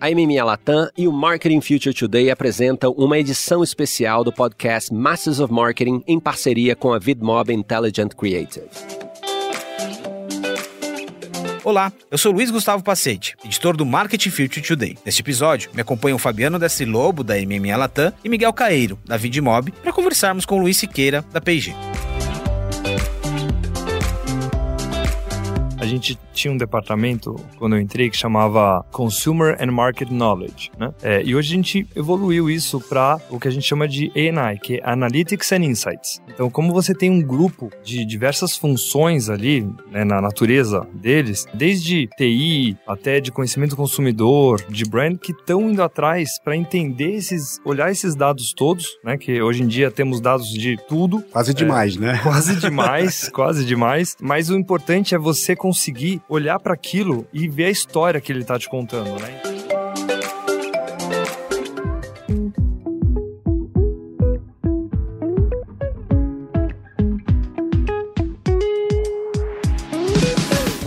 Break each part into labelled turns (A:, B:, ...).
A: A MMA Latam e o Marketing Future Today apresentam uma edição especial do podcast Masters of Marketing em parceria com a VidMob Intelligent Creative.
B: Olá, eu sou Luiz Gustavo Pacete, editor do Marketing Future Today. Neste episódio, me acompanham Fabiano Destri Lobo, da MMA Latam, e Miguel Caeiro, da VidMob, para conversarmos com Luiz Siqueira, da P&G.
C: Gente tinha um departamento, quando eu entrei, que chamava Consumer and Market Knowledge, né? É, e hoje a gente evoluiu isso para o que a gente chama de A&I, que é Analytics and Insights. Então, como você tem um grupo de diversas funções ali, né, na natureza deles, desde TI até de conhecimento do consumidor, de brand, que estão indo atrás para entender esses, olhar esses dados todos, né? Que hoje em dia temos dados de tudo.
D: Quase demais,
C: é,
D: né?
C: Quase demais, quase demais. Mas o importante é você conseguir olhar para aquilo e ver a história que ele está te contando, né?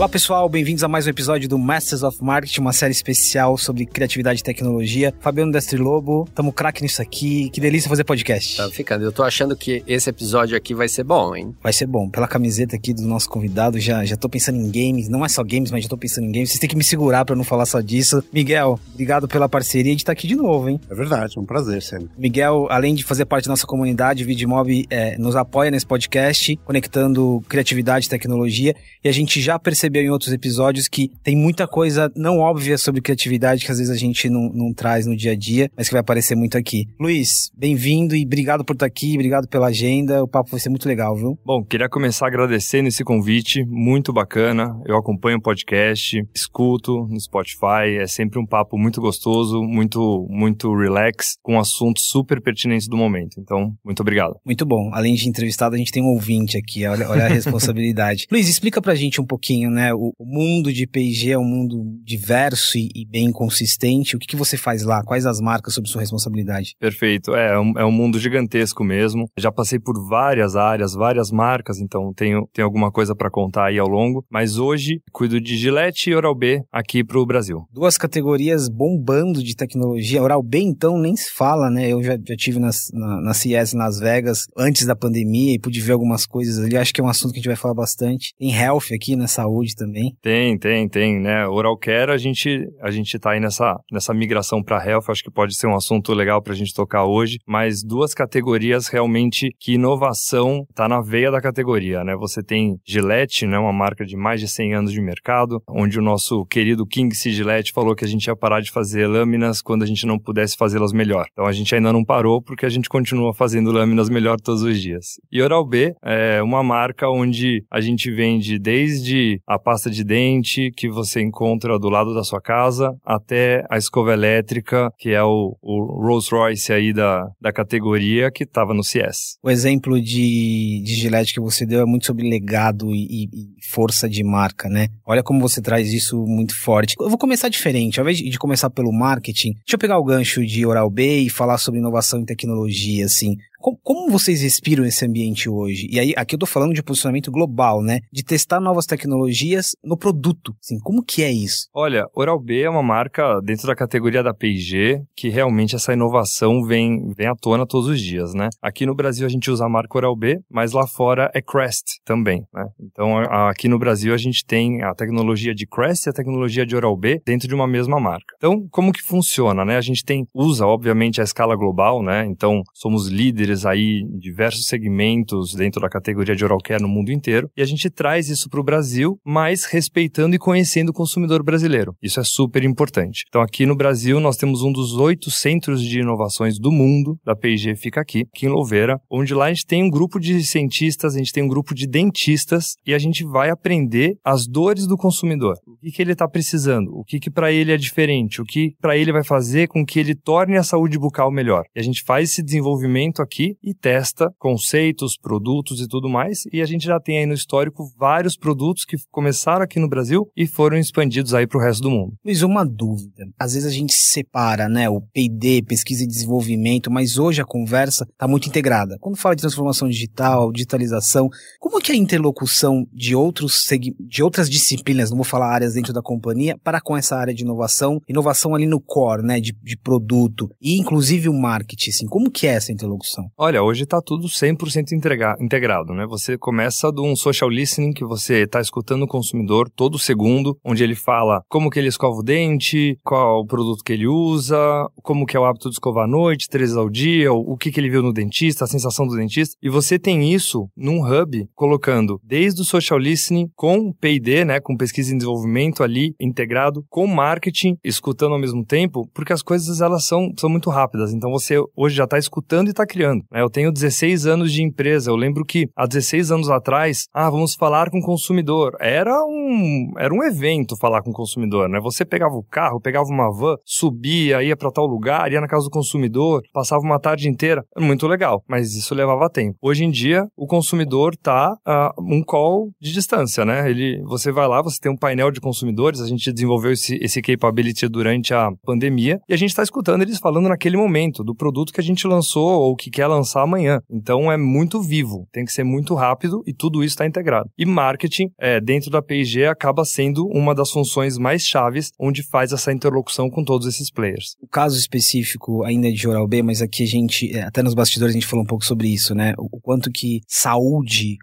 B: Olá pessoal, bem-vindos a mais um episódio do Masters of Marketing, uma série especial sobre criatividade e tecnologia. Fabiano Destri Lobo, tamo craque nisso aqui. Que delícia fazer podcast.
A: Tá ficando. Eu tô achando que esse episódio aqui vai ser bom, hein?
B: Vai ser bom. Pela camiseta aqui do nosso convidado, já, já tô pensando em games. Não é só games, mas já tô pensando em games. Vocês têm que me segurar para não falar só disso. Miguel, obrigado pela parceria de estar aqui de novo, hein?
D: É verdade, é um prazer sempre.
B: Miguel, além de fazer parte da nossa comunidade, o Vidmob é, nos apoia nesse podcast, conectando criatividade e tecnologia. E a gente já percebeu em outros episódios que tem muita coisa não óbvia sobre criatividade que às vezes a gente não, não traz no dia a dia, mas que vai aparecer muito aqui. Luiz, bem-vindo e obrigado por estar aqui, obrigado pela agenda. O papo vai ser muito legal, viu?
C: Bom, queria começar agradecendo esse convite, muito bacana. Eu acompanho o podcast, escuto no Spotify, é sempre um papo muito gostoso, muito, muito relax, com assuntos super pertinentes do momento. Então, muito obrigado.
B: Muito bom. Além de entrevistado, a gente tem um ouvinte aqui, olha, olha a responsabilidade. Luiz, explica pra gente um pouquinho, né? O, o mundo de P&G é um mundo diverso e, e bem consistente. O que, que você faz lá? Quais as marcas sob sua responsabilidade?
C: Perfeito. É, é um, é um mundo gigantesco mesmo. Já passei por várias áreas, várias marcas, então tenho, tenho alguma coisa para contar aí ao longo. Mas hoje cuido de Gillette e Oral-B aqui pro Brasil.
B: Duas categorias bombando de tecnologia. Oral-B, então, nem se fala, né? Eu já, já tive nas, na, na CS Las Vegas antes da pandemia e pude ver algumas coisas ali. Acho que é um assunto que a gente vai falar bastante. Tem health aqui, na saúde também.
C: Tem, tem, tem, né? Oral care, a gente, a gente tá aí nessa, nessa migração para health, acho que pode ser um assunto legal pra gente tocar hoje, mas duas categorias realmente que inovação tá na veia da categoria, né? Você tem Gillette, né? Uma marca de mais de 100 anos de mercado, onde o nosso querido King C. Gillette falou que a gente ia parar de fazer lâminas quando a gente não pudesse fazê-las melhor. Então a gente ainda não parou porque a gente continua fazendo lâminas melhor todos os dias. E Oral-B é uma marca onde a gente vende desde a pasta de dente que você encontra do lado da sua casa, até a escova elétrica, que é o, o Rolls Royce aí da, da categoria que estava no CS.
B: O exemplo de, de Gillette que você deu é muito sobre legado e, e, força de marca, né? Olha como você traz isso muito forte. Eu vou começar diferente, ao invés de começar pelo marketing, deixa eu pegar o gancho de Oral-B e falar sobre inovação e tecnologia, assim. Como, como, vocês respiram esse ambiente hoje? E aí, aqui eu tô falando de posicionamento global, né? De testar novas tecnologias no produto. Assim, como que é isso?
C: Olha, Oral-B é uma marca dentro da categoria da P&G que realmente essa inovação vem, vem à tona todos os dias, né? Aqui no Brasil a gente usa a marca Oral-B, mas lá fora é Crest também, né? Então, aqui no Brasil a gente tem a tecnologia de Crest e a tecnologia de Oral-B dentro de uma mesma marca. Então, como que funciona, né? A gente tem, usa, obviamente, a escala global, né? Então, somos líderes líderes aí em diversos segmentos dentro da categoria de oral care no mundo inteiro, e a gente traz isso para o Brasil, mas respeitando e conhecendo o consumidor brasileiro. Isso é super importante. Então, aqui no Brasil, nós temos um dos oito centros de inovações do mundo, da P&G fica aqui, aqui em Louveira, onde lá a gente tem um grupo de cientistas, a gente tem um grupo de dentistas, e a gente vai aprender as dores do consumidor. O que, que ele está precisando, o que, que para ele é diferente, o que para ele vai fazer com que ele torne a saúde bucal melhor. E a gente faz esse desenvolvimento aqui aqui e testa conceitos, produtos e tudo mais. E a gente já tem aí no histórico vários produtos que começaram aqui no Brasil e foram expandidos aí para o resto do mundo.
B: Luiz, uma dúvida. Às vezes a gente separa, né, o P&D, pesquisa e desenvolvimento, mas hoje a conversa está muito integrada. Quando fala de transformação digital, digitalização, como que é a interlocução de outros de outras disciplinas, não vou falar áreas dentro da companhia, para com essa área de inovação, inovação ali no core, né, de, de produto e inclusive o marketing, assim, como que é essa interlocução?
C: Olha, hoje está tudo 100% integra integrado, né? Você começa de um social listening que você está escutando o consumidor todo segundo, onde ele fala como que ele escova o dente, qual o produto que ele usa, como que é o hábito de escovar à noite, três ao dia, o que que ele viu no dentista, a sensação do dentista, e você tem isso num hub, colocando desde o social listening com P&D, né, com pesquisa e desenvolvimento ali integrado, com marketing, escutando ao mesmo tempo, porque as coisas elas são, são muito rápidas, então você hoje já está escutando e está criando. Né? Eu tenho 16 anos de empresa, eu lembro que há 16 anos atrás, ah, vamos falar com o consumidor. Era um, era um evento falar com o consumidor, né? Você pegava o carro, pegava uma van, subia, ia para tal lugar, ia na casa do consumidor, passava uma tarde inteira. Muito legal, mas isso levava tempo. Hoje em dia, o consumidor está a um call de distância, né? Ele, você vai lá, você tem um painel de consumidores, a gente desenvolveu esse, esse capability durante a pandemia e a gente está escutando eles falando naquele momento do produto que a gente lançou ou que quer lançar amanhã. Então é muito vivo, tem que ser muito rápido e tudo isso está integrado. E marketing, é, dentro da P&G, acaba sendo uma das funções mais chaves onde faz essa interlocução com todos esses players.
B: O caso específico ainda é de Oral B, mas aqui a gente, é, até nos bastidores a gente falou um pouco sobre isso, né? O quanto que saúde,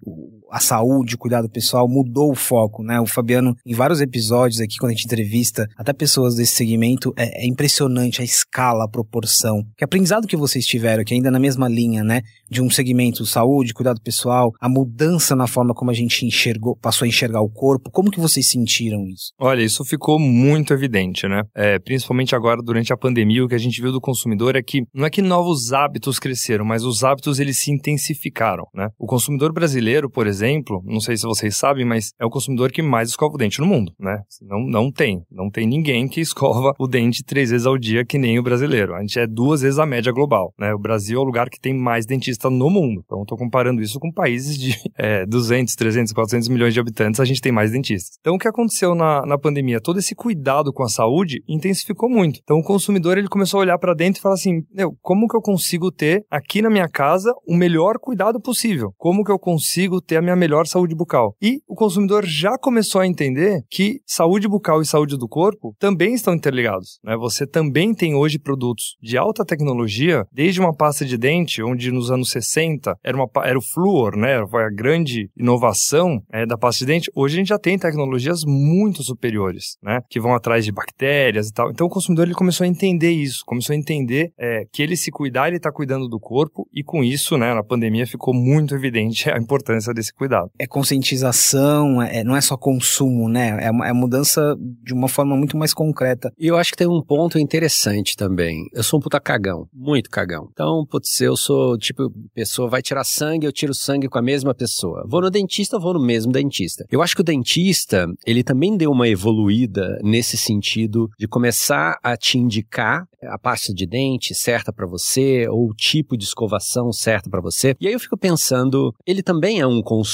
B: a saúde, o cuidado pessoal mudou o foco, né? O Fabiano, em vários episódios aqui, quando a gente entrevista até pessoas desse segmento, é, é impressionante a escala, a proporção. Que aprendizado que vocês tiveram, que ainda na mesma linha, né? De um segmento saúde, cuidado pessoal, a mudança na forma como a gente enxergou, passou a enxergar o corpo, como que vocês sentiram isso?
C: Olha, isso ficou muito evidente, né? É, principalmente agora durante a pandemia, o que a gente viu do consumidor é que não é que novos hábitos cresceram, mas os hábitos eles se intensificaram, né? O consumidor brasileiro, por exemplo, não sei se vocês sabem, mas é o consumidor que mais escova o dente no mundo, né? Não, não tem, não tem ninguém que escova o dente três vezes ao dia que nem o brasileiro. A gente é duas vezes a média global, né? O Brasil é o lugar que tem mais dentista no mundo. Então, estou comparando isso com países de é, 200, 300, 400 milhões de habitantes, a gente tem mais dentistas. Então, o que aconteceu na, na pandemia? Todo esse cuidado com a saúde intensificou muito. Então, o consumidor ele começou a olhar para dentro e falar assim: meu, como que eu consigo ter aqui na minha casa o melhor cuidado possível? Como que eu consigo ter a minha melhor saúde bucal? E o consumidor já começou a entender que saúde bucal e saúde do corpo também estão interligados. Né? Você também tem hoje produtos de alta tecnologia, desde uma pasta de dente, onde nos anos 60 era, uma, era o flúor, né? Foi a grande inovação é, da pasta de dente. Hoje a gente já tem tecnologias muito superiores, né? Que vão atrás de bactérias e tal. Então o consumidor ele começou a entender isso, começou a entender é, que ele se cuidar, ele está cuidando do corpo e com isso, né? Na pandemia ficou muito evidente a importância desse cuidado.
B: É conscientização, é, não é só consumo, né? É, é mudança de uma forma muito mais concreta.
A: E eu acho que tem um ponto interessante também. Eu sou um puta cagão, muito cagão. Então, putz, eu sou tipo, pessoa vai tirar sangue, eu tiro sangue com a mesma pessoa. Vou no dentista, vou no mesmo dentista. Eu acho que o dentista, ele também deu uma evoluída nesse sentido de começar a te indicar a pasta de dente certa para você ou o tipo de escovação certa para você. E aí eu fico pensando, ele também é um consumidor,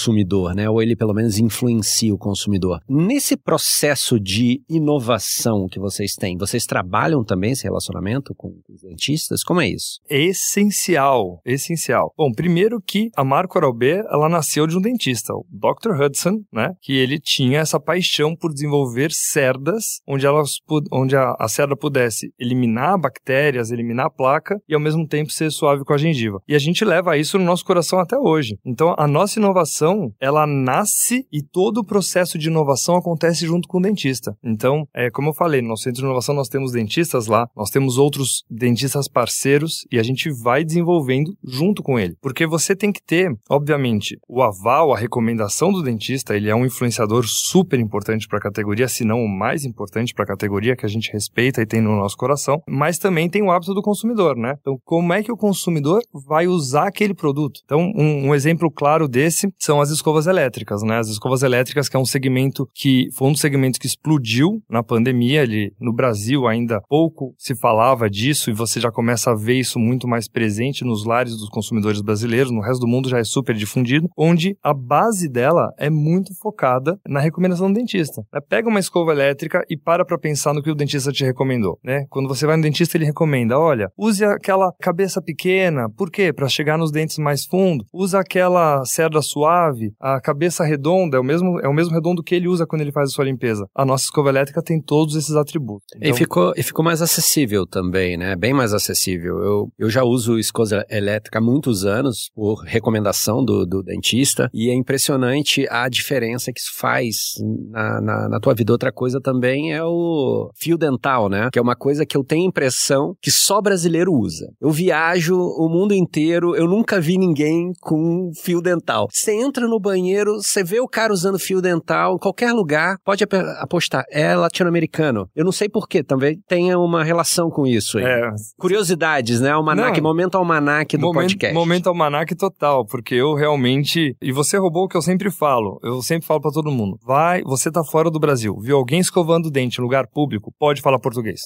A: né? Ou ele pelo menos influencia o consumidor. Nesse processo de inovação que vocês têm, vocês trabalham também esse relacionamento com os dentistas? Como é isso?
C: Essencial, essencial. Bom, primeiro que a marca Oral-B, ela nasceu de um dentista, o Dr. Hudson, né? Que ele tinha essa paixão por desenvolver cerdas onde elas onde a, a cerda pudesse eliminar bactérias, eliminar a placa e ao mesmo tempo ser suave com a gengiva. E a gente leva isso no nosso coração até hoje. Então, a nossa inovação, ela nasce e todo o processo de inovação acontece junto com o dentista. Então, é, como eu falei, no nosso centro de inovação nós temos dentistas lá, nós temos outros dentistas parceiros e a gente vai desenvolvendo junto com ele. Porque você tem que ter, obviamente, o aval, a recomendação do dentista, ele é um influenciador super importante para a categoria, se não o mais importante para a categoria que a gente respeita e tem no nosso coração, mas também tem o hábito do consumidor, né? Então, como é que o consumidor vai usar aquele produto? Então, um, um exemplo claro desse são são as escovas elétricas, né? As escovas elétricas, que é um segmento que foi um dos segmentos que explodiu na pandemia. Ele, no Brasil ainda pouco se falava disso e você já começa a ver isso muito mais presente nos lares dos consumidores brasileiros. No resto do mundo já é super difundido, onde a base dela é muito focada na recomendação do dentista. Né? Pega uma escova elétrica e para para pensar no que o dentista te recomendou, né? Quando você vai no dentista, ele recomenda, olha, use aquela cabeça pequena, por quê? Para chegar nos dentes mais fundo. Usa aquela cerda suave, a cabeça redonda, é o mesmo é o mesmo redondo que ele usa quando ele faz a sua limpeza. A nossa escova elétrica tem todos esses atributos.
A: Então... E, ficou, e ficou mais acessível também, né? Bem mais acessível. Eu, eu já uso escova elétrica há muitos anos, por recomendação do, do dentista, e é impressionante a diferença que isso faz na, na, na, tua vida. Outra coisa também é o fio dental, né? Que é uma coisa que eu tenho impressão que só brasileiro usa. Eu viajo o mundo inteiro, eu nunca vi ninguém com fio dental. Você entra no banheiro, você vê o cara usando fio dental, em qualquer lugar, pode apostar, é latino-americano. Eu não sei porquê, também tenha uma relação com isso aí. É. Curiosidades, né? Almanac, não, momento almanac do
C: momento,
A: podcast.
C: Momento almanac total, porque eu realmente. E você roubou o que eu sempre falo. Eu sempre falo para todo mundo. Vai, você tá fora do Brasil, viu alguém escovando o dente em lugar público, pode falar português.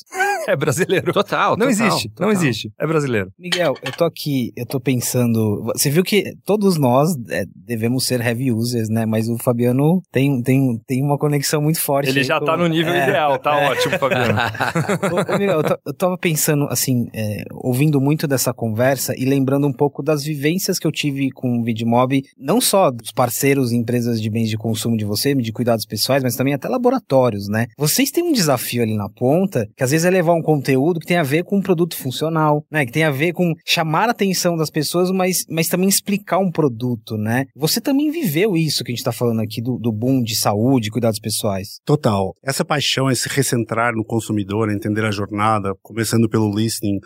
C: É brasileiro.
A: Total,
C: Não
A: total,
C: existe,
A: total.
C: não existe. É brasileiro.
B: Miguel, eu tô aqui, eu tô pensando. Você viu que todos nós é, devemos ser heavy users, né? Mas o Fabiano tem, tem, tem uma conexão muito forte.
C: Ele já
B: com...
C: tá no nível é, ideal, tá é. ótimo, Fabiano.
B: ô, ô, Miguel, eu, eu tava pensando, assim, é, ouvindo muito dessa conversa e lembrando um pouco das vivências que eu tive com o Vidmob, não só dos parceiros e empresas de bens de consumo de você, de cuidados pessoais, mas também até laboratórios, né? Vocês têm um desafio ali na ponta, que às vezes é levar um conteúdo que tem a ver com um produto funcional, né? Que tem a ver com chamar a atenção das pessoas, mas, mas também explicar um produto, né? Você também viveu isso que a gente tá falando aqui do, do boom de saúde, cuidados pessoais.
D: Total. Essa paixão, esse recentrar no consumidor, entender a jornada, começando pelo listening,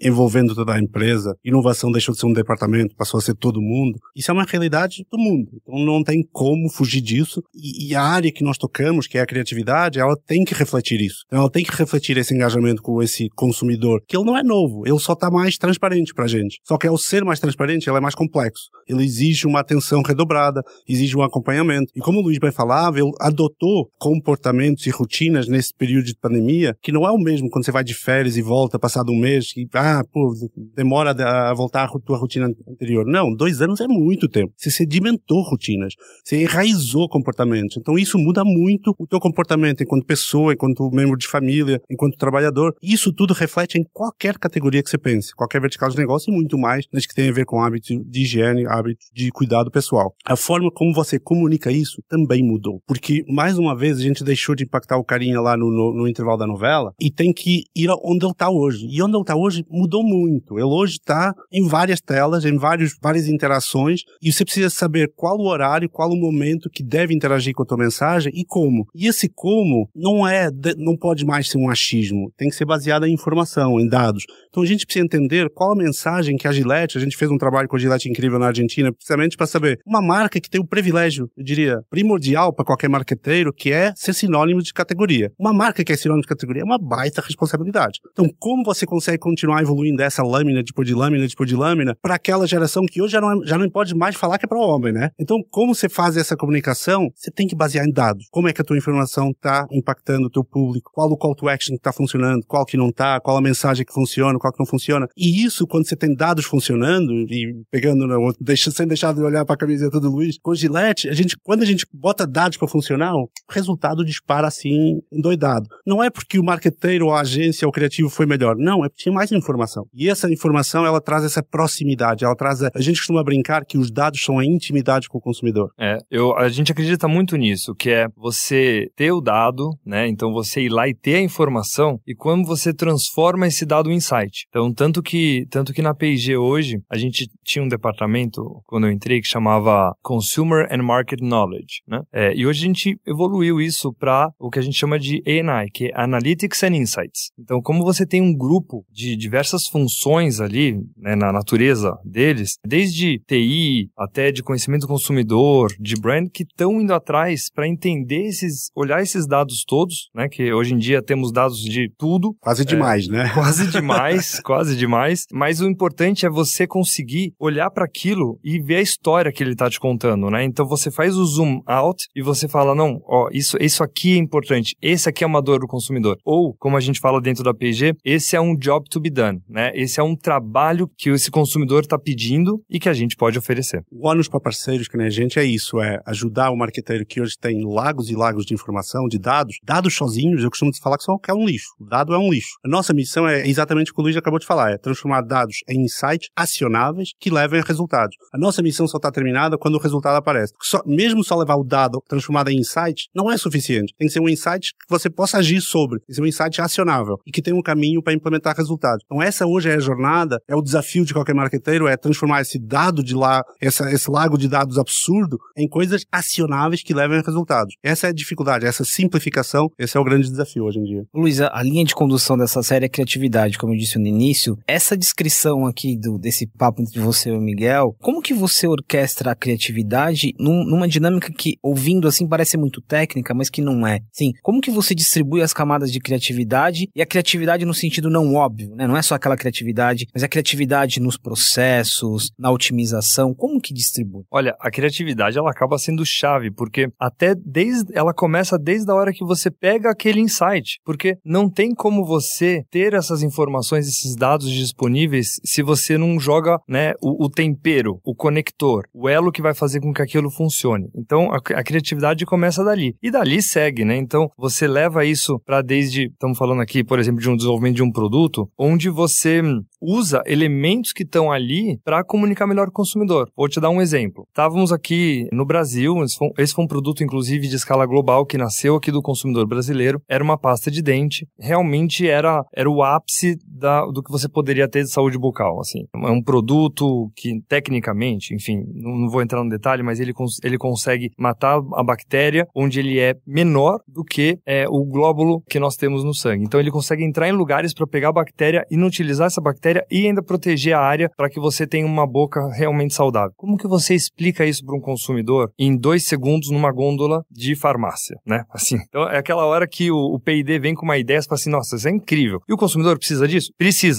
D: envolvendo toda a empresa. Inovação deixou de ser um departamento, passou a ser todo mundo. Isso é uma realidade do mundo. Então não tem como fugir disso. E, e a área que nós tocamos, que é a criatividade, ela tem que refletir isso. Então, ela tem que refletir esse engajamento com esse consumidor, que ele não é novo, ele só está mais transparente para a gente. Só que ao ser mais transparente, ele é mais complexo. Ele exige uma atenção redobrada, exige um acompanhamento. E como o Luiz bem falava, ele adotou comportamentos e rotinas nesse período de pandemia, que não é o mesmo quando você vai de férias e volta passado um mês, e, ah, pô, demora a voltar à tua rotina anterior. Não, dois anos é muito tempo. Você sedimentou rotinas, você enraizou comportamentos. Então isso muda muito o teu comportamento enquanto pessoa, enquanto membro de família, enquanto trabalhador. Isso tudo reflete em qualquer categoria que você pense, qualquer vertical de negócio e muito mais nas que tem a ver com hábito de higiene, hábito de cuidado pessoal. A forma como você comunica isso também mudou. Porque, mais uma vez, a gente deixou de impactar o carinha lá no, no, no intervalo da novela e tem que ir onde ele está hoje. E onde ele está hoje mudou muito. Ele hoje está em várias telas, em vários, várias interações, e você precisa saber qual o horário, qual o momento que deve interagir com a tua mensagem e como. E esse como não é, não pode mais ser um achismo, tem que ser baseado em informação, em dados. Então a gente precisa entender qual a mensagem que a Gillette, a gente fez um trabalho com a Gillette incrível na Argentina, precisamente para saber uma marca que tem o privilégio, eu diria, primordial para qualquer marqueteiro, que é ser sinônimo de categoria. Uma marca que é sinônimo de categoria é uma baita responsabilidade. Então, como você consegue continuar evoluindo essa lâmina depois de lâmina depois de lâmina para aquela geração que hoje já não, é, já não pode mais falar que é para homem, né? Então, como você faz essa comunicação? Você tem que basear em dados. Como é que a tua informação está impactando o teu público? Qual o call to action que está funcionando? Qual que não está? Qual a mensagem que funciona? Qual que não funciona? E isso, quando você tem dados funcionando e pegando, não, deixa, sem deixar de olhar para a camiseta do Luiz, com o Gillette, a gente, quando a gente bota dados para funcionar, o resultado dispara assim, endoidado. Não é porque o marqueteiro, ou a agência, ou o criativo foi melhor. Não, é porque tinha mais informação. E essa informação, ela traz essa proximidade, ela traz a, a gente costuma brincar que os dados são a intimidade com o consumidor.
C: É, eu, a gente acredita muito nisso, que é você ter o dado, né? Então você ir lá e ter a informação e como você transforma esse dado em insight. Então, tanto que, tanto que na P&G hoje, a gente tinha um departamento, quando eu entrei, que chamava Consumer and Market Knowledge, né? É, e hoje a gente evoluiu isso para o que a gente chama de A&I, que é Analytics and Insights. Então, como você tem um grupo de diversas funções ali, né, na natureza deles, desde TI até de conhecimento do consumidor, de brand, que estão indo atrás para entender esses, olhar esses dados todos, né? Que hoje em dia temos dados de tudo.
D: Quase demais,
C: é,
D: né?
C: Quase demais. Demais, quase demais. Mas o importante é você conseguir olhar para aquilo e ver a história que ele tá te contando, né? Então você faz o zoom out e você fala, não, ó, isso, isso aqui é importante, esse aqui é uma dor do consumidor. Ou, como a gente fala dentro da PG, esse é um job to be done, né? Esse é um trabalho que esse consumidor está pedindo e que a gente pode oferecer.
D: O ônus para parceiros que nem a gente é isso, é ajudar o marqueteiro que hoje tem lagos e lagos de informação, de dados. Dados sozinhos, eu costumo falar que que é um lixo. O dado é um lixo. A nossa missão é exatamente o Luiz acabou de falar, é transformar dados em insights acionáveis que levem a resultados. A nossa missão só está terminada quando o resultado aparece. Só, mesmo só levar o dado transformado em insight não é suficiente. Tem que ser um insight que você possa agir sobre. Tem que ser um insight acionável e que tenha um caminho para implementar resultados. Então essa hoje é a jornada, é o desafio de qualquer marqueteiro, é transformar esse dado de lá, essa, esse lago de dados absurdo, em coisas acionáveis que levem a resultados. Essa é a dificuldade, essa simplificação, esse é o grande desafio hoje em dia.
B: Luísa, a linha de condução dessa série é criatividade, como eu disse no início. Essa descrição aqui do, desse papo entre você e o Miguel, como que você orquestra a criatividade num, numa dinâmica que, ouvindo assim, parece muito técnica, mas que não é? Sim, como que você distribui as camadas de criatividade e a criatividade no sentido não óbvio, né? Não é só aquela criatividade, mas a criatividade nos processos, na otimização, como que distribui?
C: Olha, a criatividade ela acaba sendo chave, porque até desde ela começa desde a hora que você pega aquele insight, porque não tem como você ter essas informações, esses dados disponíveis se você não joga, né, o, o tempero, o conector, o elo que vai fazer com que aquilo funcione. Então a, a criatividade começa dali e dali segue, né? Então você leva isso para desde, estamos falando aqui, por exemplo, de um desenvolvimento de um produto, onde você usa elementos que estão ali para comunicar melhor com o consumidor. Vou te dar um exemplo. Estávamos aqui no Brasil, esse foi, esse foi, um produto, inclusive, de escala global que nasceu aqui do consumidor brasileiro. Era uma pasta de dente. Realmente era, era o ápice da, do que você poderia ter de saúde bucal. Assim. É um produto que, tecnicamente, enfim, não, vou entrar no detalhe, mas ele, cons ele consegue matar a bactéria onde ele é menor do que é, o glóbulo que nós temos no sangue. Então, ele consegue entrar em lugares para pegar a bactéria, inutilizar essa bactéria e ainda proteger a área para que você tenha uma boca realmente saudável. Como que você explica isso para um consumidor em dois segundos numa gôndola de farmácia, né? Assim, então é aquela hora que o, o vem com uma ideia e fala assim, nossa, isso é incrível. E o consumidor precisa disso?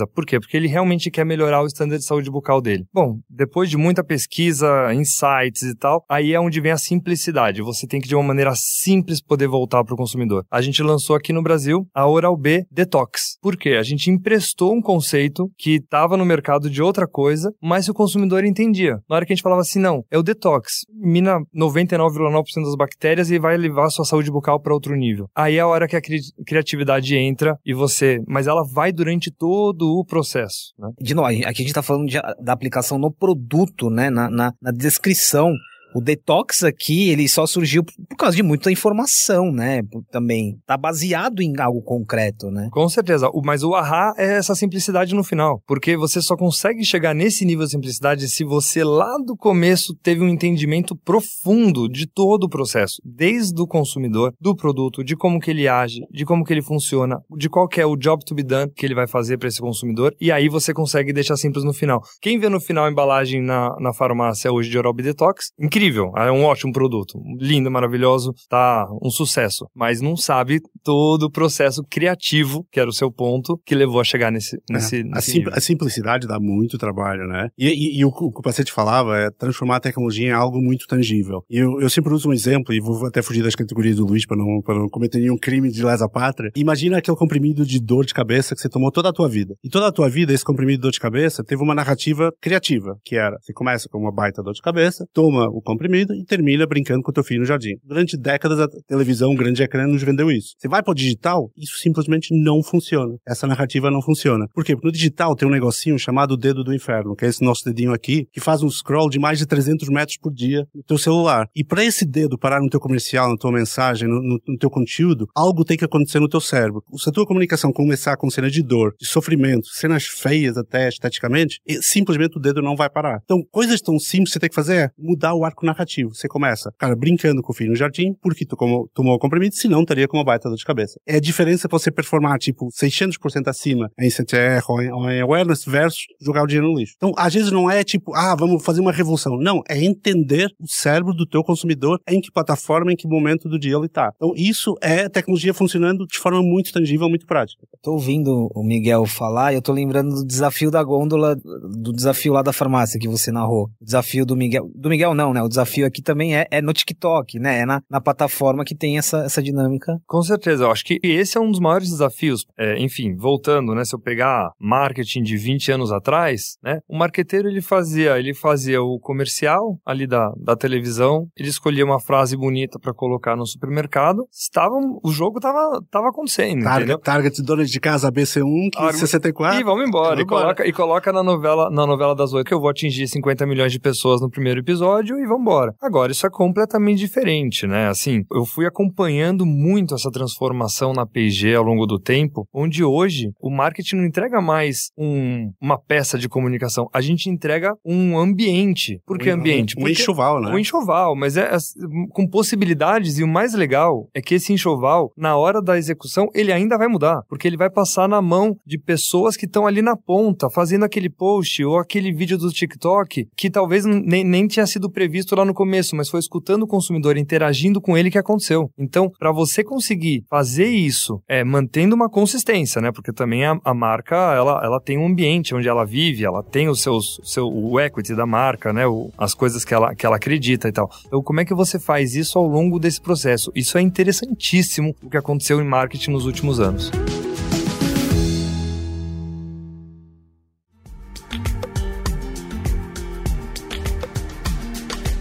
C: Por quê? Porque ele realmente quer melhorar o standard de saúde bucal dele. Bom, depois de muita pesquisa, insights e tal, aí é onde vem a simplicidade. Você tem que, de uma maneira simples, poder voltar para o consumidor. A gente lançou aqui no Brasil a Oral-B Detox. Por quê? A gente emprestou um conceito que estava no mercado de outra coisa, mas o consumidor entendia. Na hora que a gente falava assim, não, é o detox, mina 99,9% das bactérias e vai levar a sua saúde bucal para outro nível. Aí é a hora que a cri criatividade entra e você, mas ela vai durante todo o processo. Né?
B: De novo, aqui a gente está falando de, da aplicação no produto, né, na, na, na descrição o detox aqui, ele só surgiu por causa de muita informação, né? Também tá baseado em algo concreto, né?
C: Com certeza. Mas o ahá é essa simplicidade no final, porque você só consegue chegar nesse nível de simplicidade se você lá do começo teve um entendimento profundo de todo o processo, desde o consumidor, do produto, de como que ele age, de como que ele funciona, de qual que é o job to be done que ele vai fazer para esse consumidor, e aí você consegue deixar simples no final. Quem vê no final a embalagem na, na farmácia hoje de Oral B Detox, incrível incrível, é um ótimo produto, lindo, maravilhoso, tá um sucesso, mas não sabe todo o processo criativo, que era o seu ponto, que levou a chegar nesse, nesse,
D: é,
C: nesse
D: a, sim, a, simplicidade dá muito trabalho, né? E, e, e o, o, que o paciente falava é transformar a tecnologia em algo muito tangível. E eu, eu sempre uso um exemplo, e vou até fugir das categorias do Luiz para não, não cometer nenhum crime de lesa pátria. Imagina aquele comprimido de dor de cabeça que você tomou toda a tua vida. E toda a tua vida, esse comprimido de dor de cabeça teve uma narrativa criativa, que era, você começa com uma baita dor de cabeça, toma o comprimido e termina brincando com o teu filho no jardim. Durante décadas, a televisão, o grande ecrã, nos vendeu isso. Você vai para o digital, isso simplesmente não funciona. Essa narrativa não funciona. Por quê? Porque no digital tem um negocinho chamado dedo do inferno, que é esse nosso dedinho aqui, que faz um scroll de mais de 300 metros por dia no teu celular. E para esse dedo parar no teu comercial, na tua mensagem, no, no, no, teu conteúdo, algo tem que acontecer no teu cérebro. Se a tua comunicação começar com cenas de dor, de sofrimento, cenas feias até esteticamente, simplesmente o dedo não vai parar. Então, coisas tão simples que você tem que fazer é mudar o ar arco narrativo. Você começa, cara, brincando com o filho no jardim, porque tu como, tomou o comprimido, senão teria como uma baita dor de cabeça. É a diferença você performar, tipo, 600% acima em CTR ou em, ou em awareness versus jogar o dinheiro no lixo. Então, às vezes não é tipo, ah, vamos fazer uma revolução. Não, é entender o cérebro do teu consumidor, em que plataforma, em que momento do dia ele está. Então, isso é tecnologia funcionando de forma muito tangível, muito prática.
B: Tô ouvindo o Miguel falar e eu tô lembrando do desafio da gôndola, do desafio lá da farmácia que você narrou. O desafio do Miguel. Do Miguel não, né? O desafio aqui também é, é no TikTok, né? É na, na plataforma que tem essa, essa dinâmica.
C: Com certeza, eu acho que esse é um dos maiores desafios. É, enfim, voltando, né? Se eu pegar marketing de 20 anos atrás, né? O marqueteiro ele fazia, ele fazia o comercial ali da, da televisão, ele escolhia uma frase bonita para colocar no supermercado, estavam, o jogo tava, tava acontecendo,
D: Target,
C: entendeu?
D: target dona de casa BC1,
C: Ah,
D: 64.
C: E vamos embora.
D: Vamos
C: E coloca, e coloca na novela na novela das oito que eu vou atingir 50 milhões de pessoas no primeiro episódio e vamos embora. Agora, isso é completamente diferente, né? Assim, eu fui acompanhando muito essa transformação na P&G ao longo do tempo, onde hoje o marketing não entrega mais um, uma peça de comunicação, a gente entrega um ambiente. Por que
D: Um-
C: ambiente?
D: Um
C: Porque
D: enxoval, né?
C: um enxoval, mas é as- com possibilidades e o mais legal é que esse enxoval, na hora da execução, ele ainda vai mudar, porque ele vai passar na mão de pessoas que estão ali na ponta, fazendo aquele post ou aquele vídeo do TikTok que talvez nem, nem tinha sido previsto lá no começo, mas foi escutando o consumidor, interagindo com ele que aconteceu. Então, para você conseguir fazer isso, é mantendo uma consistência, né? Porque também a, a marca, ela, ela tem um ambiente onde ela vive, ela tem os seus, seu, o equity da marca, né? O, as coisas que ela, que ela acredita e tal. Então, como é que você faz isso ao longo desse processo? Isso é interessantíssimo o que aconteceu em marketing nos últimos anos.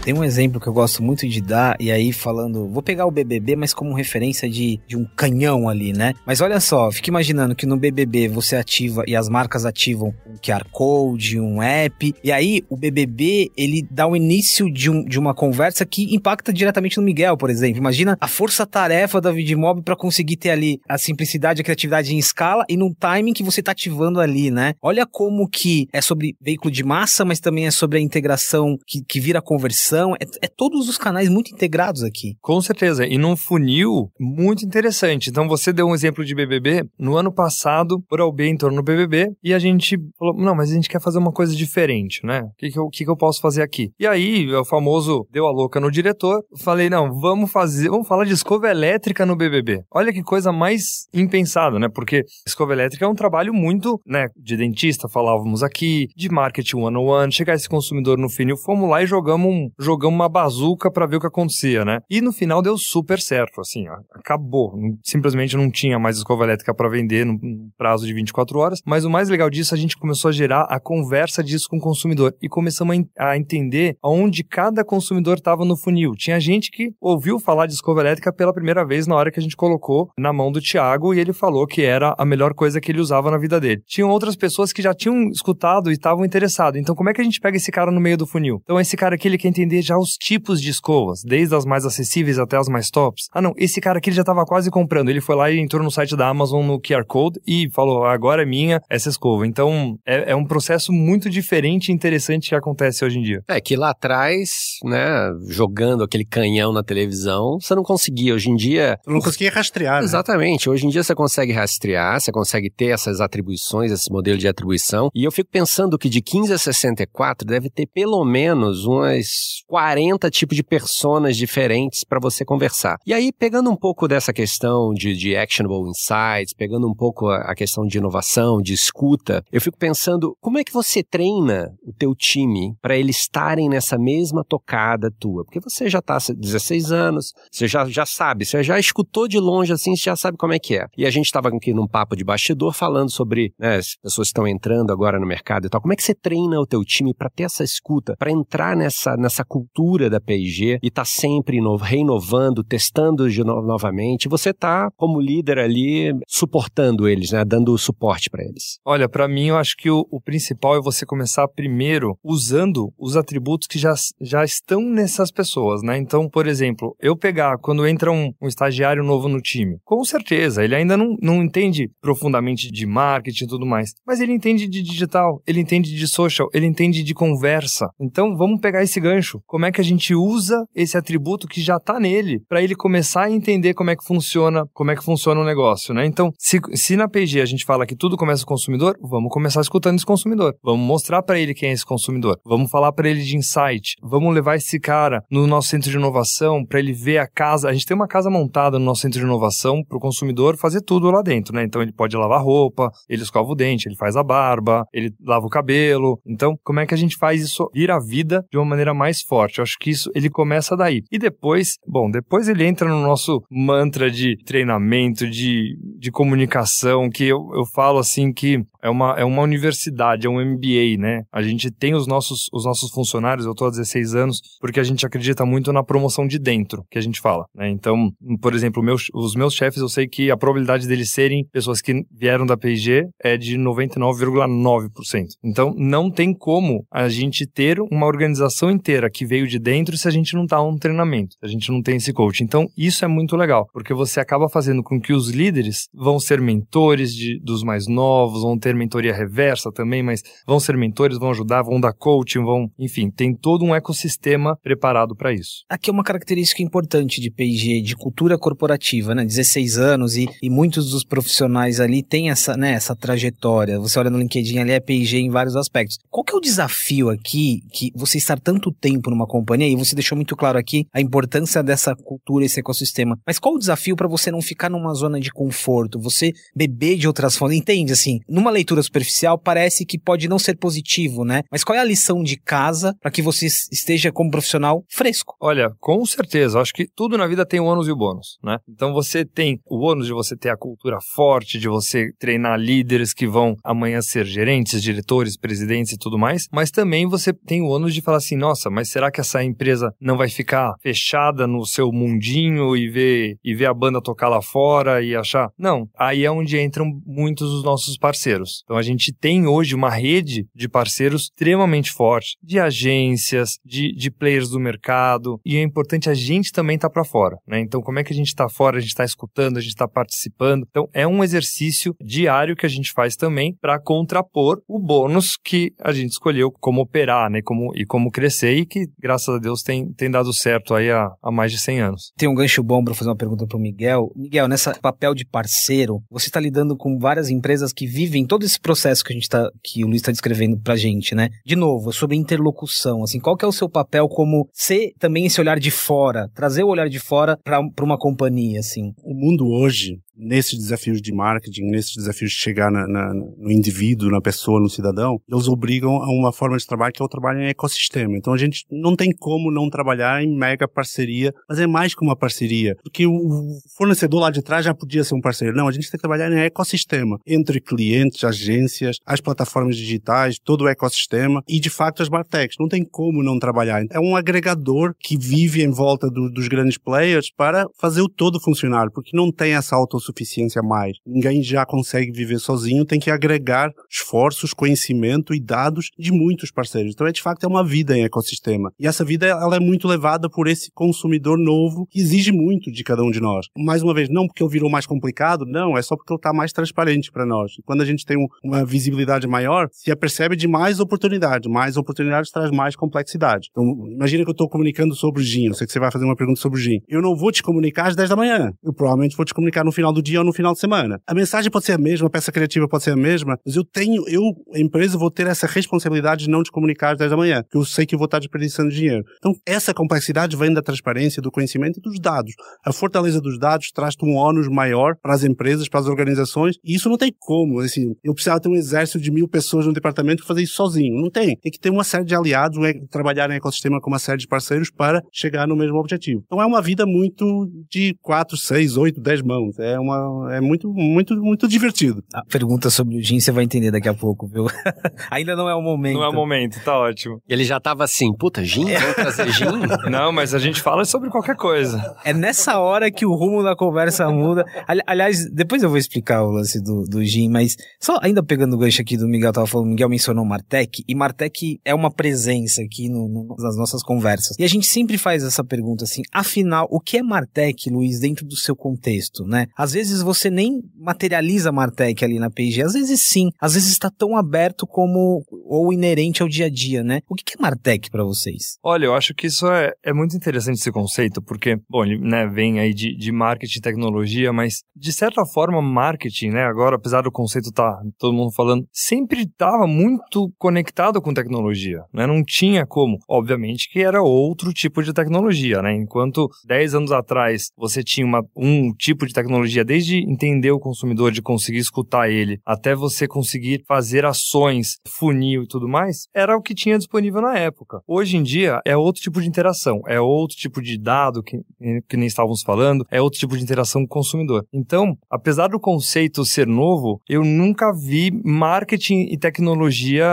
B: Tem um exemplo que eu gosto muito de dar, e aí falando, vou pegar o BBB, mas como referência de, de um canhão ali, né? Mas olha só, fica imaginando que no BBB você ativa e as marcas ativam um QR Code, um app, e aí o BBB ele dá o início de, um, de uma conversa que impacta diretamente no Miguel, por exemplo. Imagina a força-tarefa da Vidmob para conseguir ter ali a simplicidade a criatividade em escala e no timing que você tá ativando ali, né? Olha como que é sobre veículo de massa, mas também é sobre a integração que, que vira conversão. É, é todos os canais muito integrados aqui.
C: Com certeza. E num funil muito interessante. Então, você deu um exemplo de BBB. No ano passado, o Oral-B entrou no BBB e a gente falou, não, mas a gente quer fazer uma coisa diferente, né? O que, que, eu, que, que eu posso fazer aqui? E aí, o famoso deu a louca no diretor. Falei, não, vamos fazer, vamos falar de escova elétrica no BBB. Olha que coisa mais impensada, né? Porque escova elétrica é um trabalho muito, né, de dentista, falávamos aqui, de marketing one-on-one, chegar esse consumidor no funil, fomos lá e jogamos, um, jogamos uma bazuca pra ver o que acontecia, né? E no final deu super certo, assim, ó, acabou. Simplesmente não tinha mais escova elétrica pra vender no prazo de 24 horas, mas o mais legal disso, a gente começou a gerar a conversa disso com o consumidor e começamos a, a entender aonde cada consumidor estava no funil. Tinha gente que ouviu falar de escova elétrica pela primeira vez na hora que a gente colocou na mão do Thiago e ele falou que era a melhor coisa que ele usava na vida dele. Tinham outras pessoas que já tinham escutado e estavam interessados. Então, como é que a gente pega esse cara no meio do funil? Então, esse cara aqui, ele quer entender já os tipos de escovas, desde as mais acessíveis até as mais tops. Ah, não, esse cara aqui ele já estava quase comprando. Ele foi lá e entrou no site da Amazon no QR Code e falou: agora é minha essa escova. Então, é, é um processo muito diferente e interessante que acontece hoje em dia.
A: É que lá atrás, né, jogando aquele canhão na televisão, você não conseguia. Hoje em dia.
D: Eu não conseguia rastrear, né?
A: Exatamente. Hoje em dia você consegue rastrear, você consegue ter essas atribuições, esse modelo de atribuição. E eu fico pensando que de 15 a 64 deve ter pelo menos umas 40 tipos de personas diferentes para você conversar. E aí, pegando um pouco dessa questão de, de actionable insights, pegando um pouco a, a questão de inovação, de escuta, eu fico pensando como é que você treina o teu time para eles estarem nessa mesma tocada tua? Porque você já está há 16 anos, você já, já sabe, você já escutou de longe assim, você já sabe como é que é. E a gente estava aqui num papo de bastidor falando sobre né, as pessoas que estão entrando agora no mercado e tal. Como é que você treina o teu time para ter essa escuta, para entrar nessa, nessa cultura da P&G e estar tá sempre reinovando, testando de no- novamente? Você tá como líder ali suportando eles, né, dando suporte para eles.
C: Olha, pra mim eu acho que o, o principal é você começar primeiro usando os atributos que já, já estão nessas pessoas, né? Então, por exemplo, eu pegar quando entra um, um estagiário novo no time, com certeza, ele ainda não, não entende profundamente de marketing e tudo mais, mas ele entende de digital, ele entende de social, ele entende de conversa. Então, vamos pegar esse gancho. Como é que a gente usa esse atributo que já está nele para ele começar a entender como é que funciona, como é que funciona o negócio, né? Então, se, se na PG a gente fala que tudo começa com o consumidor, vamos começar escutando esse consumidor. Vamos mostrar para ele quem é esse consumidor. Vamos falar para ele de insight. Vamos levar esse cara no nosso centro de inovação para ele ver a casa. A gente tem uma casa montada no nosso centro de inovação para o consumidor fazer tudo lá dentro, né? Então ele pode lavar roupa, ele escova o dente, ele faz a barba, ele lava o cabelo. Então, como é que a gente faz isso vir à vida de uma maneira mais forte? Eu acho que isso ele começa daí. E depois, bom, depois ele entra no nosso mantra de treinamento, de, de comunicação, que eu, eu falo assim que é uma, é uma universidade, é um MBA, né? A gente tem os nossos, os nossos funcionários, eu estou há 16 anos, porque a gente acredita muito na promoção de dentro, que a gente fala, né? Então, por exemplo, meus, os meus chefes, eu sei que a probabilidade deles serem pessoas que vieram da P&G é de 99,9%. Então, não tem como a gente ter uma organização inteira que veio de dentro se a gente não tá um treinamento, se a gente não tem esse coach. Então, isso é muito legal, porque você acaba fazendo com que os líderes vão ser mentores de, dos mais novos, vão ter mentoria reversa também, mas vão ser mentores, vão ajudar, vão dar coaching, vão, enfim, tem todo um ecossistema preparado para isso.
B: Aqui é uma característica importante de P&G, de cultura corporativa, né? 16 anos e, e muitos dos profissionais ali têm essa, né, essa trajetória. Você olha no LinkedIn ali é P&G em vários aspectos. Qual que é o desafio aqui que você estar tanto tempo numa companhia e você deixou muito claro aqui a importância dessa cultura, esse ecossistema. Mas qual o desafio para você não ficar numa zona de conforto? Você beber de outras fontes, entende assim? Numa leitura superficial, parece que pode não ser positivo, né? Mas qual é a lição de casa para que você esteja como profissional fresco?
C: Olha, com certeza. Acho que tudo na vida tem o ônus e o bônus, né? Então você tem o ônus de você ter a cultura forte, de você treinar líderes que vão amanhã ser gerentes, diretores, presidentes e tudo mais, mas também você tem o ônus de falar assim, nossa, mas será que essa empresa não vai ficar fechada no seu mundinho e ver e ver a banda tocar lá fora e achar? Não, aí é onde entram muitos dos nossos parceiros parceiros. Então a gente tem hoje uma rede de parceiros extremamente forte, de agências, de, de players do mercado, e é importante a gente também estar tá para fora, né? Então como é que a gente está fora, a gente está escutando, a gente está participando. Então é um exercício diário que a gente faz também para contrapor o bônus que a gente escolheu como operar, né? Como, e como crescer e que, graças a Deus, tem, tem dado certo aí há, há mais de 100 anos.
B: Tem um gancho bom para fazer uma pergunta para o Miguel. Miguel, nessa papel de parceiro, você está lidando com várias empresas que vivem todo esse processo que a gente tá, que o Luiz está descrevendo pra gente, né? De novo, é sobre interlocução, assim, qual que é o seu papel como ser também esse olhar de fora, trazer o olhar de fora para uma companhia, assim?
D: O mundo hoje nesses desafios de marketing, nesses desafios de chegar na, na, no indivíduo, na pessoa, no cidadão, eles obrigam a uma forma de trabalho que é o trabalho em ecossistema. Então a gente não tem como não trabalhar em mega parceria, mas é mais que uma parceria, porque o fornecedor lá de trás já podia ser um parceiro. Não, a gente tem que trabalhar em ecossistema, entre clientes, agências, as plataformas digitais, todo o ecossistema e de fato as Bartechs. Não tem como não trabalhar. É um agregador que vive em volta do, dos grandes players para fazer o todo funcionar, porque não tem essa autossuficiência autossuficiência mais. Ninguém já consegue viver sozinho, tem que agregar esforços, conhecimento e dados de muitos parceiros. Então, é de fato, é uma vida em ecossistema. E essa vida, ela é muito levada por esse consumidor novo que exige muito de cada um de nós. Mais uma vez, não porque ele virou mais complicado, não, é só porque ele está mais transparente para nós. E quando a gente tem um, uma visibilidade maior, se apercebe de mais oportunidade. Mais oportunidades traz mais complexidade. Então, imagina que eu estou comunicando sobre o gin. Eu sei que você vai fazer uma pergunta sobre o gin. Eu não vou te comunicar às 10 da manhã. Eu provavelmente vou te comunicar no final do do dia ou no final de semana. A mensagem pode ser a mesma, a peça criativa pode ser a mesma, mas eu tenho, eu, a empresa, vou ter essa responsabilidade de não te comunicar às 10 da manhã, porque eu sei que vou estar desperdiçando dinheiro. Então, essa complexidade vem da transparência, do conhecimento e dos dados. A fortaleza dos dados traz-te um ônus maior para as empresas, para as organizações, e isso não tem como. Assim, eu precisava ter um exército de mil pessoas no departamento que fazer isso sozinho. Não tem. Tem que ter uma série de aliados, trabalhar em ecossistema com uma série de parceiros para chegar no mesmo objetivo. Então, é uma vida muito de quatro, seis, oito, dez mãos. É uma uma, é muito, muito, muito divertido.
B: A pergunta sobre o gin você vai entender daqui a pouco, viu? Ainda não é o momento.
C: Não é o momento, tá ótimo.
A: Ele já tava assim, puta, gin? Vamos trazer gin?
C: não, mas a gente fala sobre qualquer coisa.
B: É nessa hora que o rumo da conversa muda. aliás, depois eu vou explicar o lance do, do gin, mas só ainda pegando o gancho aqui do Miguel, tava falando, Miguel mencionou Martech, e Martech é uma presença aqui no, no, nas nossas conversas. E a gente sempre faz essa pergunta assim, afinal, o que é Martech, Luiz, dentro do seu contexto, né? Às às vezes você nem materializa Martech ali na P&G, às vezes sim, às vezes está tão aberto como ou inerente ao dia a dia, né? O que é Martech para vocês?
C: Olha, eu acho que isso é, é muito interessante esse conceito, porque, bom, ele né, vem aí de, de marketing e tecnologia, mas de certa forma, marketing, né, agora, apesar do conceito tá todo mundo falando, sempre estava muito conectado com tecnologia, né? Não tinha como, obviamente que era outro tipo de tecnologia, né? Enquanto 10 anos atrás você tinha uma, um tipo de tecnologia, desde entender o consumidor, de conseguir escutar ele, até você conseguir fazer ações, funil e tudo mais, era o que tinha disponível na época. Hoje em dia é outro tipo de interação, é outro tipo de dado que, que nem estávamos falando, é outro tipo de interação com o consumidor. Então, apesar do conceito ser novo, eu nunca vi marketing e tecnologia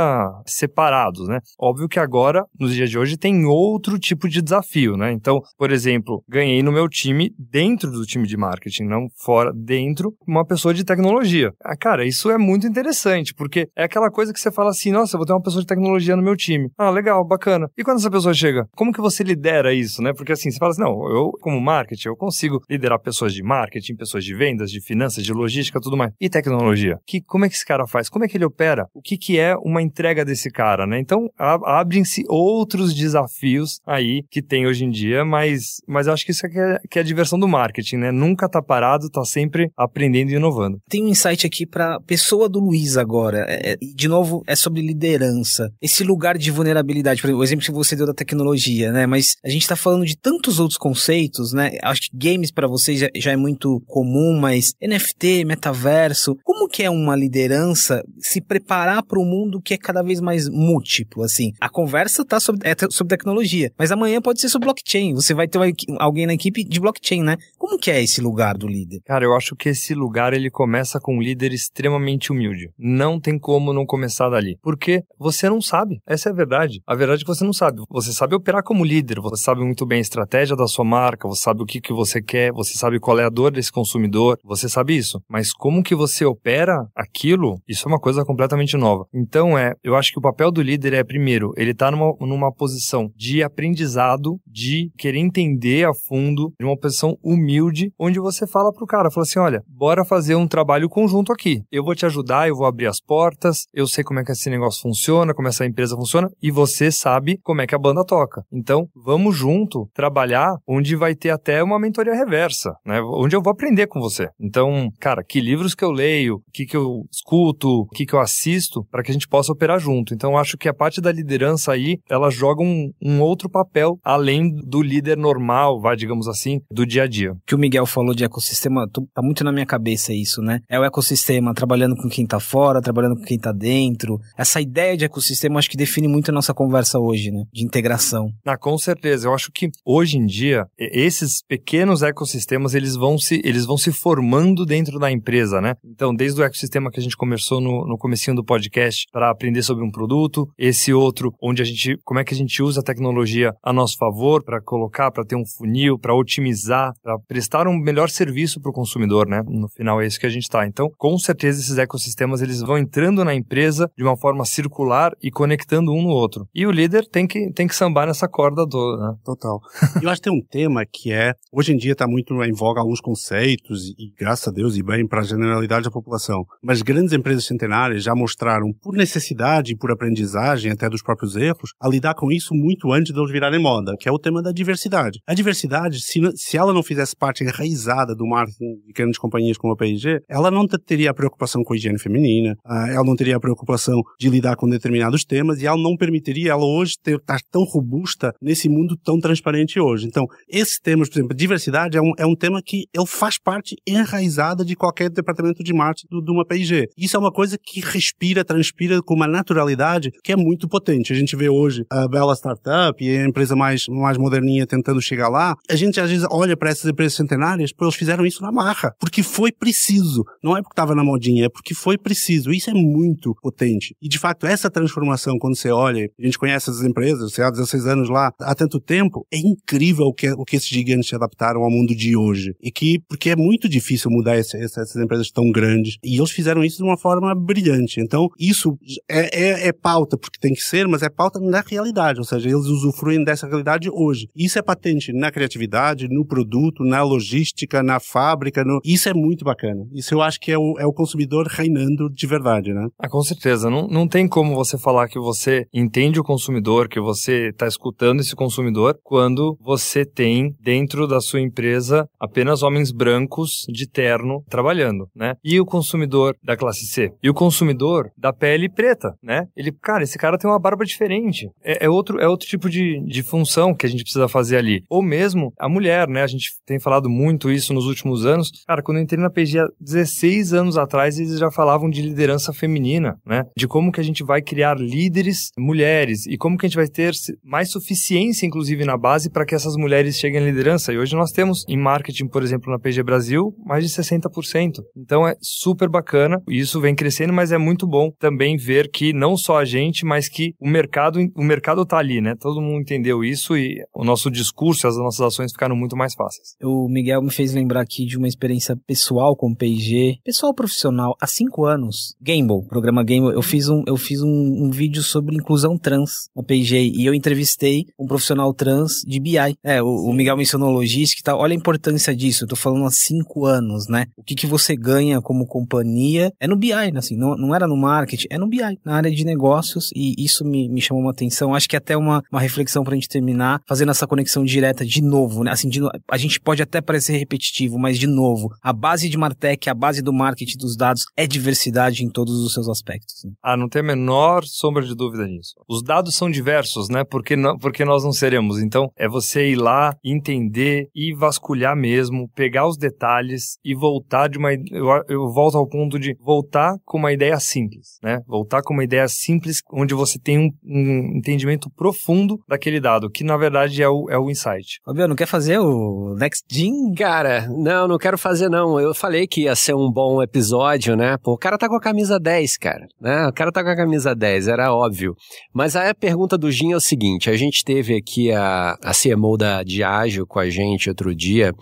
C: separados, né? Óbvio que agora, nos dias de hoje, tem outro tipo de desafio, né? Então, por exemplo, ganhei no meu time, dentro do time de marketing, não fora, dentro, uma pessoa de tecnologia. Ah, cara, isso é muito interessante, porque é aquela coisa que você fala assim, nossa, eu vou ter uma pessoa de tecnologia no meu time. Ah, legal, bacana. E quando essa pessoa chega, como que você lidera isso, né? Porque assim, você fala assim, não, eu, como marketing, eu consigo liderar pessoas de marketing, pessoas de vendas, de finanças, de logística, tudo mais. E tecnologia? Que, como é que esse cara faz? Como é que ele opera? O que, que é uma entrega desse cara, né? Então, abrem-se outros desafios aí que tem hoje em dia, mas, mas eu acho que isso é que, é que é a diversão do marketing, né? Nunca tá parado, tá sempre aprendendo e inovando.
B: Tem um insight aqui para pessoa do Luiz agora. É, é, de novo, é sobre liderança. Esse lugar de vulnerabilidade, por exemplo, o exemplo que você deu da tecnologia, né? Mas a gente tá falando de tantos outros conceitos, né? Acho que games para vocês já, já é muito comum, mas NFT, metaverso, como que é uma liderança se preparar para um mundo que é cada vez mais múltiplo, assim? A conversa tá sobre, é sobre tecnologia, mas amanhã pode ser sobre blockchain. Você vai ter alguém na equipe de blockchain, né? Como que é esse lugar do líder?
C: Cara, eu acho que esse lugar ele começa com um líder extremamente humilde. Não tem como não começar dali, porque você não sabe. Essa é a verdade. A verdade é que você não sabe. Você sabe operar como líder, você sabe muito bem a estratégia da sua marca, você sabe o que, que você quer, você sabe qual é a dor desse consumidor, você sabe isso. Mas como que você opera aquilo, isso é uma coisa completamente nova. Então, é, eu acho que o papel do líder é, primeiro, ele tá numa, numa posição de aprendizado, de querer entender a fundo, de uma posição humilde, onde você fala pro cara, fala assim, olha, bora fazer um trabalho conjunto aqui. Eu vou te ajudar, eu vou abrir as portas, eu sei como é que esse negócio funciona, como essa empresa funciona, e você sabe como é que a banda toca. Então, vamos junto trabalhar onde vai ter até uma mentoria reversa, né? Onde eu vou aprender com você. Então, cara, que livros que eu leio, o que, que eu escuto, o que, que eu assisto, para que a gente possa operar junto. Então, acho que a parte da liderança aí, ela joga um, um outro papel além do líder normal, vai, digamos assim, do dia a dia.
B: que o Miguel falou de ecossistema, tá muito na minha cabeça isso, né? É o ecossistema trabalhando com quem tá fora, trabalhando com quem tá dentro. Essa ideia de ecossistema acho que define muito a nossa conversa hoje, né? De integração.
C: Ah, com certeza. Eu acho que hoje em dia, esses pequenos ecossistemas, eles vão se, eles vão se formando dentro da empresa, né? Então, desde o ecossistema que a gente começou no, no comecinho do podcast para aprender sobre um produto, esse outro onde a gente, como é que a gente usa a tecnologia a nosso favor para colocar, para ter um funil, para otimizar, para prestar um melhor serviço para o consumidor, né? No final é isso que a gente está. Então, com certeza esses ecossistemas eles vão entrando na empresa de uma forma circular e conectando um no outro. E o líder tem que tem que sambar nessa corda toda, né?
D: Total. Eu acho que tem um tema que é hoje em dia está muito em voga alguns conceitos e graças a Deus e bem para a generalidade da população. Mas grandes empresas centenárias já mostraram por necessidade e por aprendizagem até dos próprios erros a lidar com isso muito antes de eles virarem moda, que é o tema da diversidade. A diversidade, se, se ela não fizesse parte enraizada do marketing de grandes companhias como a P&G, ela não teria a preocupação com a higiene feminina, ah, ela não teria a preocupação de lidar com determinados temas e ela não permitiria ela hoje ter, estar tão robusta nesse mundo tão transparente hoje. Então, esses temas, por exemplo, diversidade é um, é um tema que ele faz parte enraizada de qualquer departamento de marketing de uma P&G. Isso é uma coisa que respira, transpira com uma naturalidade que é muito potente. A gente vê hoje a bela startup e a empresa mais, mais moderninha tentando chegar lá. A gente às vezes olha para essas empresas centenárias, porque eles fizeram isso na porque foi preciso. Não é porque estava na modinha, é porque foi preciso. Isso é muito potente. E de fato, essa transformação, quando você olha, a gente conhece essas empresas, você há 16 anos lá, há tanto tempo, é incrível o que, o que esses gigantes se adaptaram ao mundo de hoje. E que, porque é muito difícil mudar esse, essas empresas tão grandes. E eles fizeram isso de uma forma brilhante. Então, isso é, é, é pauta porque tem que ser, mas é pauta na realidade. Ou seja, eles usufruem dessa realidade hoje. Isso é patente na criatividade, no produto, na logística, na fábrica. No... Isso é muito bacana. Isso eu acho que é o, é o consumidor reinando de verdade, né?
C: Ah, com certeza. Não, não tem como você falar que você entende o consumidor, que você está escutando esse consumidor, quando você tem dentro da sua empresa apenas homens brancos de terno trabalhando, né? E o consumidor da classe C? E o consumidor da pele preta, né? Ele, cara, esse cara tem uma barba diferente. É, é outro, é outro tipo de, de função que a gente precisa fazer ali. Ou mesmo a mulher, né? A gente tem falado muito isso nos últimos anos. Cara, quando eu entrei na PG há 16 anos atrás, eles já falavam de liderança feminina, né? De como que a gente vai criar líderes mulheres e como que a gente vai ter mais suficiência, inclusive, na base para que essas mulheres cheguem à liderança. E hoje nós temos em marketing, por exemplo, na PG Brasil, mais de 60%. Então é super bacana. Isso vem crescendo, mas é muito bom também ver que não só a gente, mas que o mercado, o mercado tá ali, né? Todo mundo entendeu isso e o nosso discurso, as nossas ações ficaram muito mais fáceis.
B: O Miguel me fez lembrar aqui de uma experiência pessoal com o P&G, pessoal profissional, há cinco anos. Gamble, programa Gamble, eu fiz um, eu fiz um, um vídeo sobre inclusão trans na P&G e eu entrevistei um profissional trans de BI. É, o, o Miguel mencionou logística e tal. Olha a importância disso. Eu tô falando há cinco anos, né? O que, que você ganha como companhia é no BI, né? assim, não, não era no marketing, é no BI, na área de negócios e isso me, me chamou uma atenção. Acho que até uma, uma reflexão pra gente terminar, fazendo essa conexão direta de novo, né? Assim, de, a gente pode até parecer repetitivo, mas de novo, a base de Martech, a base do marketing dos dados é diversidade em todos os seus aspectos. Né?
C: Ah, não tem a menor sombra de dúvida nisso. Os dados são diversos, né? Porque, não, porque nós não seremos. Então, é você ir lá, entender e vasculhar mesmo, pegar os detalhes e voltar de uma. Eu, eu volto ao ponto de voltar com uma ideia simples, né? Voltar com uma ideia simples, onde você tem um, um entendimento profundo daquele dado, que na verdade é o, é o insight.
B: Fabiano, quer fazer o Next Gen?
A: Cara, não, não quero fazer não. Eu falei que ia ser um bom episódio, né? Pô, o cara tá com a camisa 10, cara, né? O cara tá com a camisa 10, era óbvio. Mas aí a pergunta do Gin é o seguinte, a gente teve aqui a, a CMO da Diageo com a gente outro dia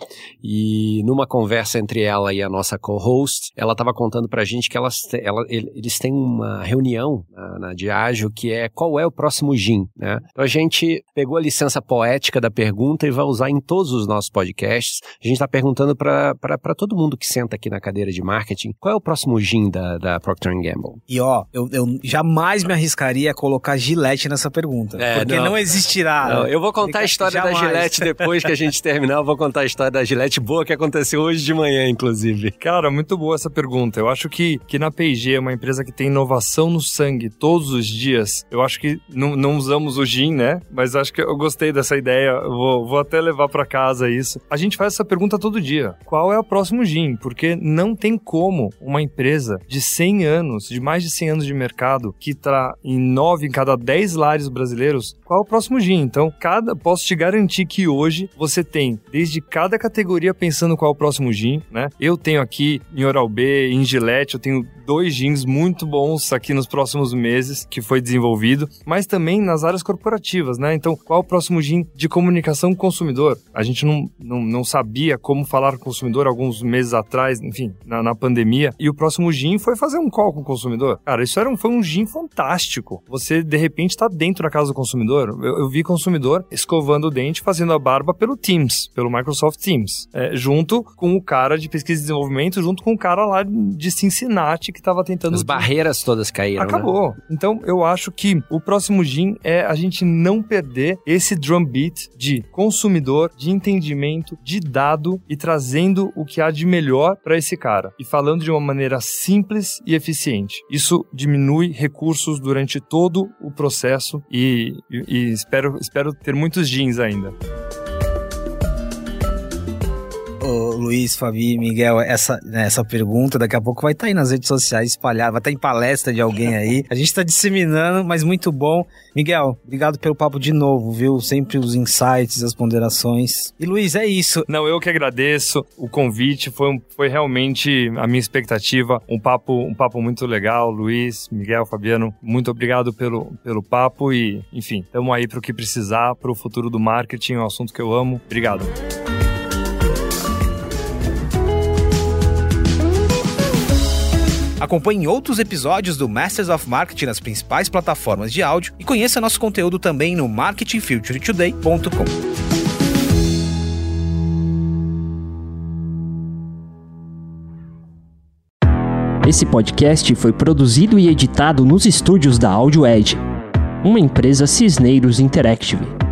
A: e numa conversa entre ela e a nossa co-host, ela tava contando pra gente que elas, ela, eles têm uma reunião na, na Diageo que é qual é o próximo gin, né? Então a gente pegou a licença poética da pergunta e vai usar em todos os nossos podcasts. A gente está perguntando para todo mundo que senta aqui na cadeira de marketing qual é o próximo gin da, da Procter Gamble.
B: E ó, eu, eu jamais me arriscaria a colocar Gillette nessa pergunta, é, porque não, não existirá. Não,
A: eu vou contar a história jamais. da Gillette depois que a gente terminar. Eu vou contar a história da Gillette boa que aconteceu hoje de manhã, inclusive.
C: Cara, muito boa essa pergunta. Eu acho que, que na P&G é uma empresa que tem inovação no sangue todos os dias. Eu acho que não, não usamos o gin, né? Mas acho que eu gostei dessa ideia. Vou, vou até levar para casa isso. A gente faz essa pergunta todo dia. Qual é o próximo gin? Porque não tem como uma empresa de 100 anos, de mais de 100 anos de mercado, que está em 9 em cada 10 lares brasileiros, qual é o próximo gin? Então, cada posso te garantir que hoje você tem desde cada categoria pensando qual é o próximo gin, né? Eu tenho aqui em Oral B, em Gillette, eu tenho dois jeans muito bons aqui nos próximos meses que foi desenvolvido, mas também nas áreas corporativas, né? Então, qual é o próximo gin de comunicação com o consumidor? A gente não, não, não sabia como falar com o consumidor alguns meses atrás, enfim, na, na pandemia, e o próximo gin foi fazer um call com o consumidor. Cara, isso era um, foi um gin fantástico. Você, de repente, está dentro da casa do consumidor. Eu, eu, vi consumidor escovando o dente, fazendo a barba pelo Teams, pelo Microsoft Teams, é, junto com o cara de pesquisa e desenvolvimento, junto com o cara lá de Cincinnati que estava tentando.
A: As barreiras todas caíram.
C: Né? Acabou.
A: Né?
C: Então eu acho que o próximo gin é a gente não perder esse drum beat de consumidor, de entendimento, de dado e trazendo o que há de melhor para esse cara e falando de uma maneira simples e eficiente. Isso diminui recursos durante todo o processo e, e, e espero, espero ter muitos jeans ainda.
B: Luiz, Fabi, Miguel, essa, né, essa pergunta daqui a pouco vai estar tá aí nas redes sociais espalhada, vai estar tá em palestra de alguém aí. A gente está disseminando, mas muito bom. Miguel, obrigado pelo papo de novo, viu? Sempre os insights, as ponderações. E Luiz, é isso.
C: Não, eu que agradeço o convite, foi, foi realmente a minha expectativa, um papo, um papo muito legal. Luiz, Miguel, Fabiano, muito obrigado pelo, pelo papo e, enfim, estamos aí para o que precisar, para o futuro do marketing, é um assunto que eu amo. Obrigado.
B: Acompanhe outros episódios do Masters of Marketing nas principais plataformas de áudio e conheça nosso conteúdo também no marketingfuturetoday.com.
E: Esse podcast foi produzido e editado nos estúdios da Audio Edge, uma empresa Cisneiros Interactive.